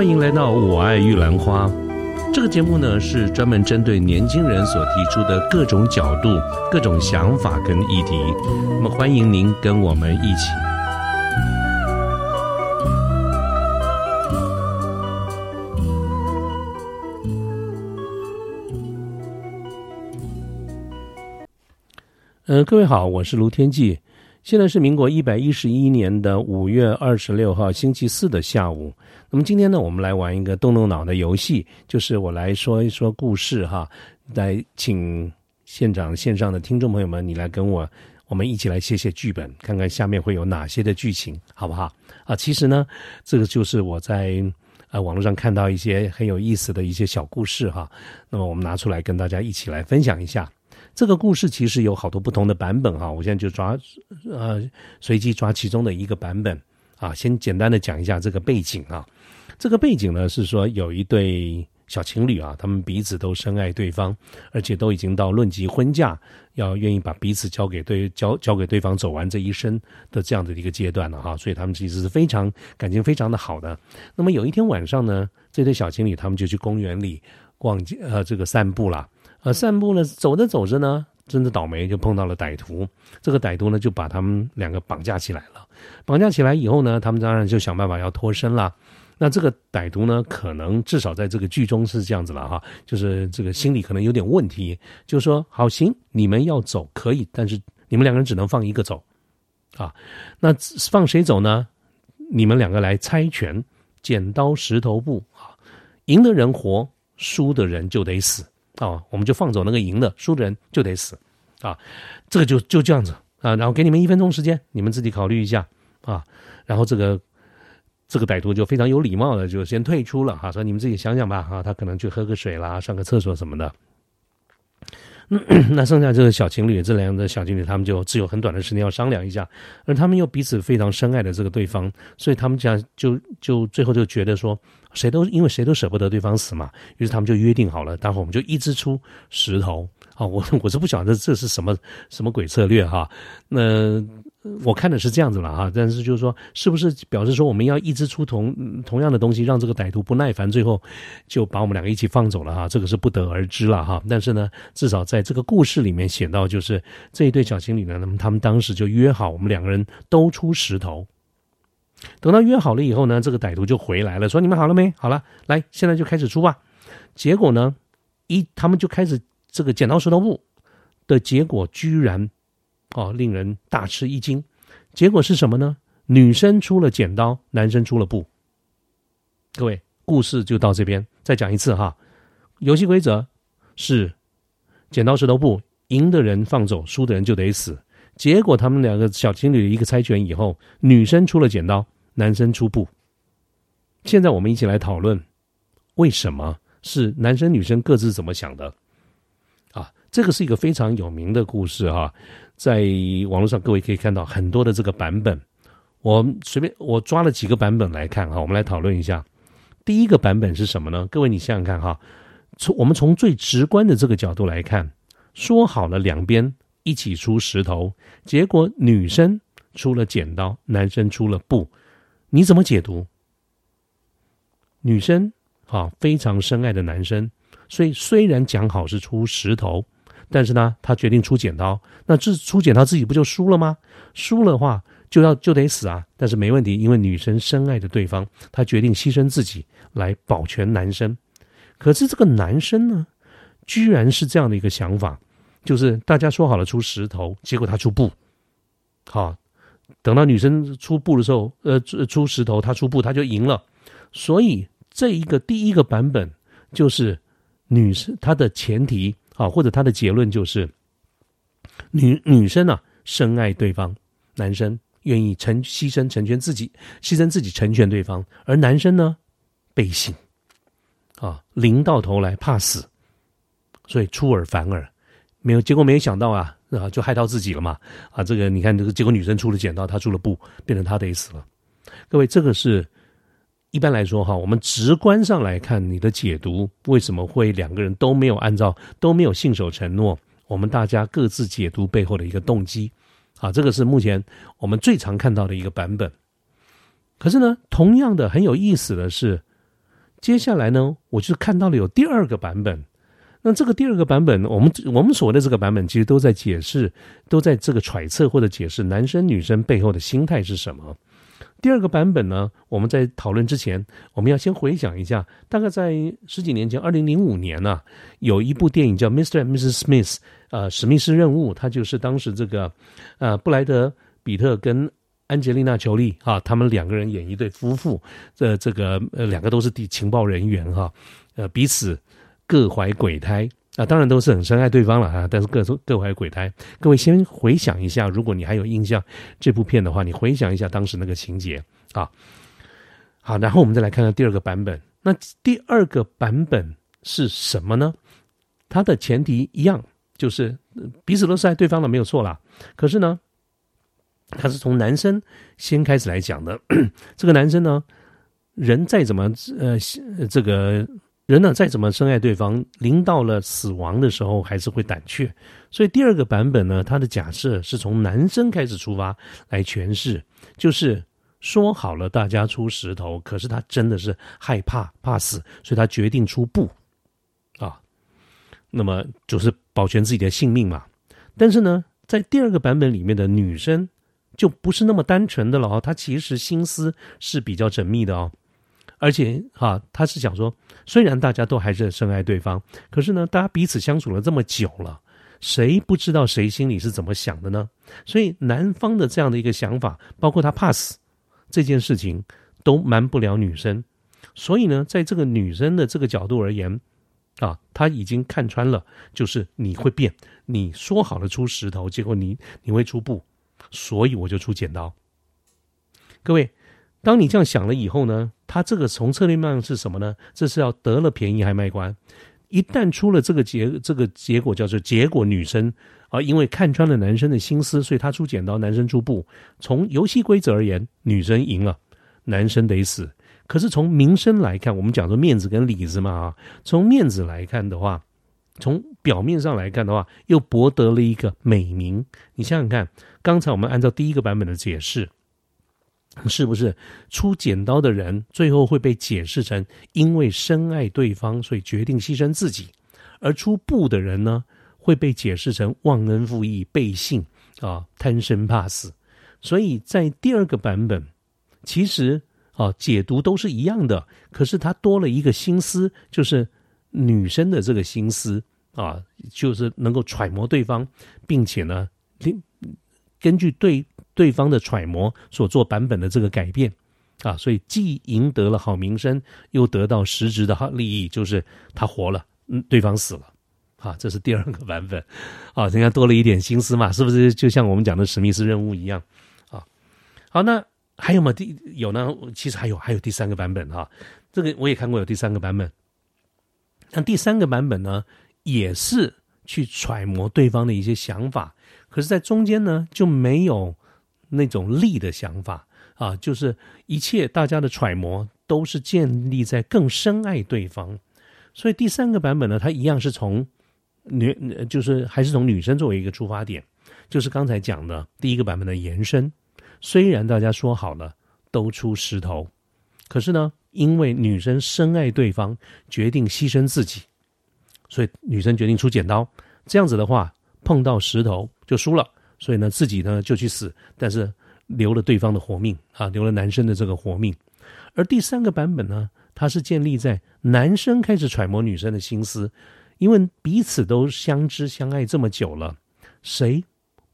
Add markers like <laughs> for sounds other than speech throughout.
欢迎来到《我爱玉兰花》这个节目呢，是专门针对年轻人所提出的各种角度、各种想法跟议题。那么，欢迎您跟我们一起。呃，各位好，我是卢天记。现在是民国一百一十一年的五月二十六号星期四的下午。那么今天呢，我们来玩一个动动脑的游戏，就是我来说一说故事哈，来请现场线上的听众朋友们，你来跟我，我们一起来写写剧本，看看下面会有哪些的剧情，好不好？啊，其实呢，这个就是我在啊网络上看到一些很有意思的一些小故事哈，那么我们拿出来跟大家一起来分享一下。这个故事其实有好多不同的版本哈，我现在就抓呃随机抓其中的一个版本啊，先简单的讲一下这个背景啊。这个背景呢是说有一对小情侣啊，他们彼此都深爱对方，而且都已经到论及婚嫁，要愿意把彼此交给对交交给对方走完这一生的这样的一个阶段了哈，所以他们其实是非常感情非常的好的。那么有一天晚上呢，这对小情侣他们就去公园里逛街呃这个散步了。呃，散步呢，走着走着呢，真的倒霉，就碰到了歹徒。这个歹徒呢，就把他们两个绑架起来了。绑架起来以后呢，他们当然就想办法要脱身了。那这个歹徒呢，可能至少在这个剧中是这样子了哈，就是这个心理可能有点问题，就说好行，你们要走可以，但是你们两个人只能放一个走啊。那放谁走呢？你们两个来猜拳，剪刀石头布啊，赢的人活，输的人就得死。啊，我们就放走那个赢的，输的人就得死，啊，这个就就这样子啊，然后给你们一分钟时间，你们自己考虑一下啊，然后这个这个歹徒就非常有礼貌的就先退出了哈，说你们自己想想吧，啊，他可能去喝个水啦，上个厕所什么的。<clears throat> 那剩下这个小情侣，这两个小情侣，他们就只有很短的时间要商量一下，而他们又彼此非常深爱的这个对方，所以他们这样就就最后就觉得说，谁都因为谁都舍不得对方死嘛，于是他们就约定好了，待会我们就一支出石头啊，我 <laughs> 我是不晓得这是什么什么鬼策略哈，那。我看的是这样子了哈，但是就是说，是不是表示说我们要一直出同同样的东西，让这个歹徒不耐烦，最后就把我们两个一起放走了哈？这个是不得而知了哈。但是呢，至少在这个故事里面写到，就是这一对小情侣呢，那么他们当时就约好，我们两个人都出石头。等到约好了以后呢，这个歹徒就回来了，说：“你们好了没？好了，来，现在就开始出吧。”结果呢，一他们就开始这个剪刀石头布的结果，居然。哦，令人大吃一惊。结果是什么呢？女生出了剪刀，男生出了布。各位，故事就到这边。再讲一次哈，游戏规则是剪刀石头布，赢的人放走，输的人就得死。结果他们两个小情侣一个猜拳以后，女生出了剪刀，男生出布。现在我们一起来讨论，为什么是男生女生各自怎么想的？这个是一个非常有名的故事哈。在网络上，各位可以看到很多的这个版本。我随便我抓了几个版本来看哈，我们来讨论一下。第一个版本是什么呢？各位你想想看哈，从我们从最直观的这个角度来看，说好了两边一起出石头，结果女生出了剪刀，男生出了布，你怎么解读？女生啊，非常深爱的男生，所以虽然讲好是出石头。但是呢，他决定出剪刀，那这出剪刀自己不就输了吗？输了话就要就得死啊！但是没问题，因为女生深爱着对方，她决定牺牲自己来保全男生。可是这个男生呢，居然是这样的一个想法，就是大家说好了出石头，结果他出布。好，等到女生出布的时候，呃，出石头，他出布，他就赢了。所以这一个第一个版本就是女生她的前提。啊，或者他的结论就是，女女生啊深爱对方，男生愿意成牺牲成全自己，牺牲自己成全对方，而男生呢背信，啊，临到头来怕死，所以出尔反尔，没有结果，没有想到啊，啊，就害到自己了嘛，啊，这个你看这个结果，女生出了剪刀，他出了布，变成他得死了。各位，这个是。一般来说，哈，我们直观上来看，你的解读为什么会两个人都没有按照都没有信守承诺？我们大家各自解读背后的一个动机，啊，这个是目前我们最常看到的一个版本。可是呢，同样的很有意思的是，接下来呢，我就看到了有第二个版本。那这个第二个版本，我们我们所谓的这个版本，其实都在解释，都在这个揣测或者解释男生女生背后的心态是什么。第二个版本呢，我们在讨论之前，我们要先回想一下，大概在十几年前，二零零五年呢，有一部电影叫《Mr. and Mrs. Smith》，呃，史密斯任务，它就是当时这个，呃，布莱德比特跟安吉丽娜裘丽啊，他们两个人演一对夫妇，这这个呃，两个都是地情报人员哈，呃，彼此。各怀鬼胎啊，当然都是很深爱对方了啊，但是各各怀鬼胎。各位先回想一下，如果你还有印象这部片的话，你回想一下当时那个情节啊。好，然后我们再来看看第二个版本。那第二个版本是什么呢？它的前提一样，就是彼此都是爱对方的，没有错啦。可是呢，他是从男生先开始来讲的。<clears throat> 这个男生呢，人再怎么呃这个。人呢，再怎么深爱对方，临到了死亡的时候，还是会胆怯。所以第二个版本呢，他的假设是从男生开始出发来诠释，就是说好了大家出石头，可是他真的是害怕怕死，所以他决定出布啊，那么就是保全自己的性命嘛。但是呢，在第二个版本里面的女生就不是那么单纯的了哦，她其实心思是比较缜密的哦。而且哈，他是想说，虽然大家都还是深爱对方，可是呢，大家彼此相处了这么久了，谁不知道谁心里是怎么想的呢？所以男方的这样的一个想法，包括他怕死这件事情，都瞒不了女生。所以呢，在这个女生的这个角度而言，啊，他已经看穿了，就是你会变，你说好了出石头，结果你你会出布，所以我就出剪刀。各位。当你这样想了以后呢，他这个从策略面是什么呢？这是要得了便宜还卖乖。一旦出了这个结，这个结果叫做结果，女生啊，因为看穿了男生的心思，所以他出剪刀，男生出布。从游戏规则而言，女生赢了，男生得死。可是从名声来看，我们讲说面子跟里子嘛啊，从面子来看的话，从表面上来看的话，又博得了一个美名。你想想看，刚才我们按照第一个版本的解释。是不是出剪刀的人最后会被解释成因为深爱对方，所以决定牺牲自己；而出布的人呢，会被解释成忘恩负义、背信啊、贪生怕死。所以在第二个版本，其实啊解读都是一样的，可是他多了一个心思，就是女生的这个心思啊，就是能够揣摩对方，并且呢，根据对。对方的揣摩所做版本的这个改变，啊，所以既赢得了好名声，又得到实质的好利益，就是他活了，嗯，对方死了，啊，这是第二个版本，啊，人家多了一点心思嘛，是不是？就像我们讲的史密斯任务一样，啊，好，那还有吗？第有呢？其实还有，还有第三个版本哈，这个我也看过有第三个版本，那第三个版本呢，也是去揣摩对方的一些想法，可是，在中间呢，就没有。那种利的想法啊，就是一切大家的揣摩都是建立在更深爱对方，所以第三个版本呢，它一样是从女，就是还是从女生作为一个出发点，就是刚才讲的第一个版本的延伸。虽然大家说好了都出石头，可是呢，因为女生深爱对方，决定牺牲自己，所以女生决定出剪刀。这样子的话，碰到石头就输了。所以呢，自己呢就去死，但是留了对方的活命啊，留了男生的这个活命。而第三个版本呢，它是建立在男生开始揣摩女生的心思，因为彼此都相知相爱这么久了，谁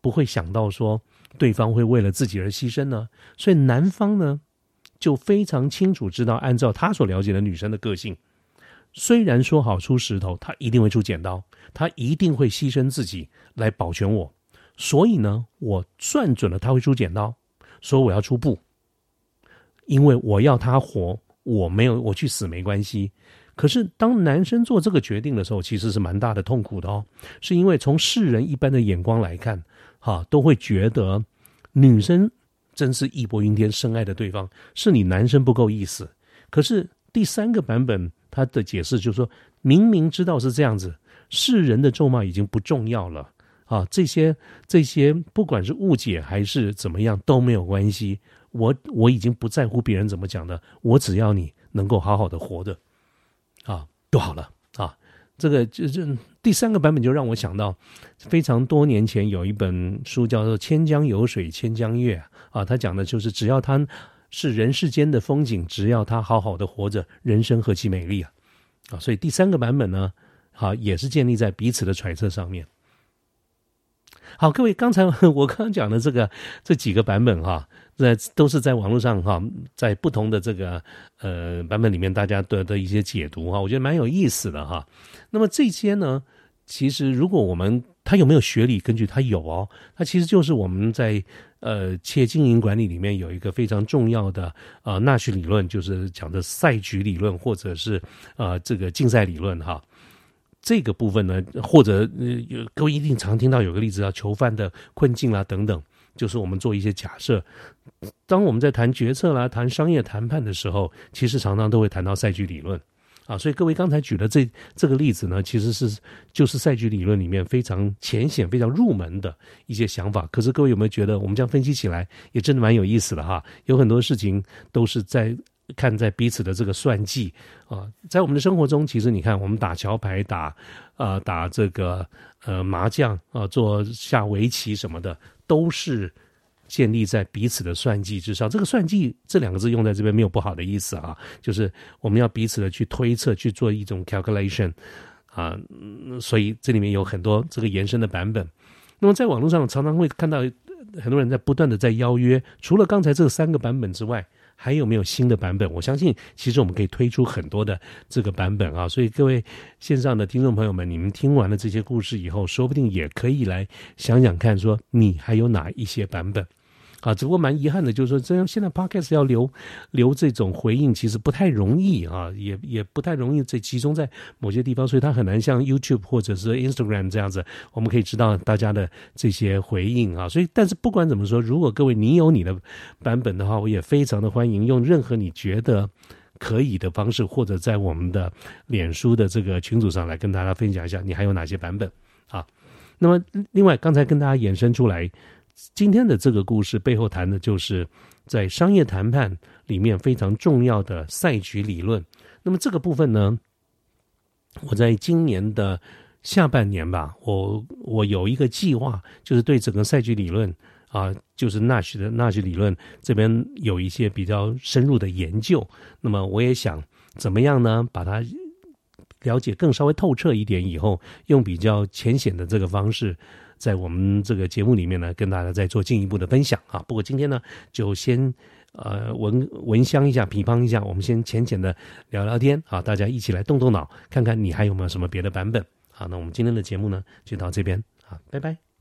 不会想到说对方会为了自己而牺牲呢？所以男方呢就非常清楚知道，按照他所了解的女生的个性，虽然说好出石头，他一定会出剪刀，他一定会牺牲自己来保全我。所以呢，我算准了他会出剪刀，说我要出布，因为我要他活，我没有我去死没关系。可是当男生做这个决定的时候，其实是蛮大的痛苦的哦，是因为从世人一般的眼光来看，哈，都会觉得女生真是义薄云天，深爱的对方是你男生不够意思。可是第三个版本他的解释就是说，明明知道是这样子，世人的咒骂已经不重要了。啊，这些这些，不管是误解还是怎么样都没有关系。我我已经不在乎别人怎么讲的，我只要你能够好好的活着啊，就好了啊。这个就是第三个版本，就让我想到非常多年前有一本书叫做《千江有水千江月》啊，他讲的就是只要他是人世间的风景，只要他好好的活着，人生何其美丽啊！啊，所以第三个版本呢，好也是建立在彼此的揣测上面。好，各位，刚才 <laughs> 我刚刚讲的这个这几个版本哈。在都是在网络上哈，在不同的这个呃版本里面，大家的的一些解读哈，我觉得蛮有意思的哈。那么这些呢，其实如果我们他有没有学理根据，他有哦，它其实就是我们在呃企业经营管理里面有一个非常重要的呃纳许理论，就是讲的赛局理论，或者是呃这个竞赛理论哈。这个部分呢，或者呃各位一定常听到有个例子叫囚犯的困境啦等等。就是我们做一些假设，当我们在谈决策啦、谈商业谈判的时候，其实常常都会谈到赛局理论啊。所以各位刚才举的这这个例子呢，其实是就是赛局理论里面非常浅显、非常入门的一些想法。可是各位有没有觉得，我们这样分析起来也真的蛮有意思的哈？有很多事情都是在看在彼此的这个算计啊。在我们的生活中，其实你看，我们打桥牌、打啊打这个呃麻将啊，做下围棋什么的。都是建立在彼此的算计之上。这个“算计”这两个字用在这边没有不好的意思啊，就是我们要彼此的去推测，去做一种 calculation 啊。所以这里面有很多这个延伸的版本。那么在网络上常常会看到很多人在不断的在邀约，除了刚才这三个版本之外。还有没有新的版本？我相信，其实我们可以推出很多的这个版本啊。所以各位线上的听众朋友们，你们听完了这些故事以后，说不定也可以来想想看，说你还有哪一些版本。啊，只不过蛮遗憾的，就是说，这样现在 podcast 要留留这种回应，其实不太容易啊，也也不太容易在集中在某些地方，所以它很难像 YouTube 或者是 Instagram 这样子，我们可以知道大家的这些回应啊。所以，但是不管怎么说，如果各位你有你的版本的话，我也非常的欢迎用任何你觉得可以的方式，或者在我们的脸书的这个群组上来跟大家分享一下，你还有哪些版本啊？那么，另外刚才跟大家衍生出来。今天的这个故事背后谈的就是在商业谈判里面非常重要的赛局理论。那么这个部分呢，我在今年的下半年吧，我我有一个计划，就是对整个赛局理论啊，就是纳什的纳什理论这边有一些比较深入的研究。那么我也想怎么样呢，把它了解更稍微透彻一点以后，用比较浅显的这个方式。在我们这个节目里面呢，跟大家再做进一步的分享啊。不过今天呢，就先呃闻闻香一下，乒乓一下，我们先浅浅的聊聊天啊，大家一起来动动脑，看看你还有没有什么别的版本。好，那我们今天的节目呢，就到这边啊，拜拜。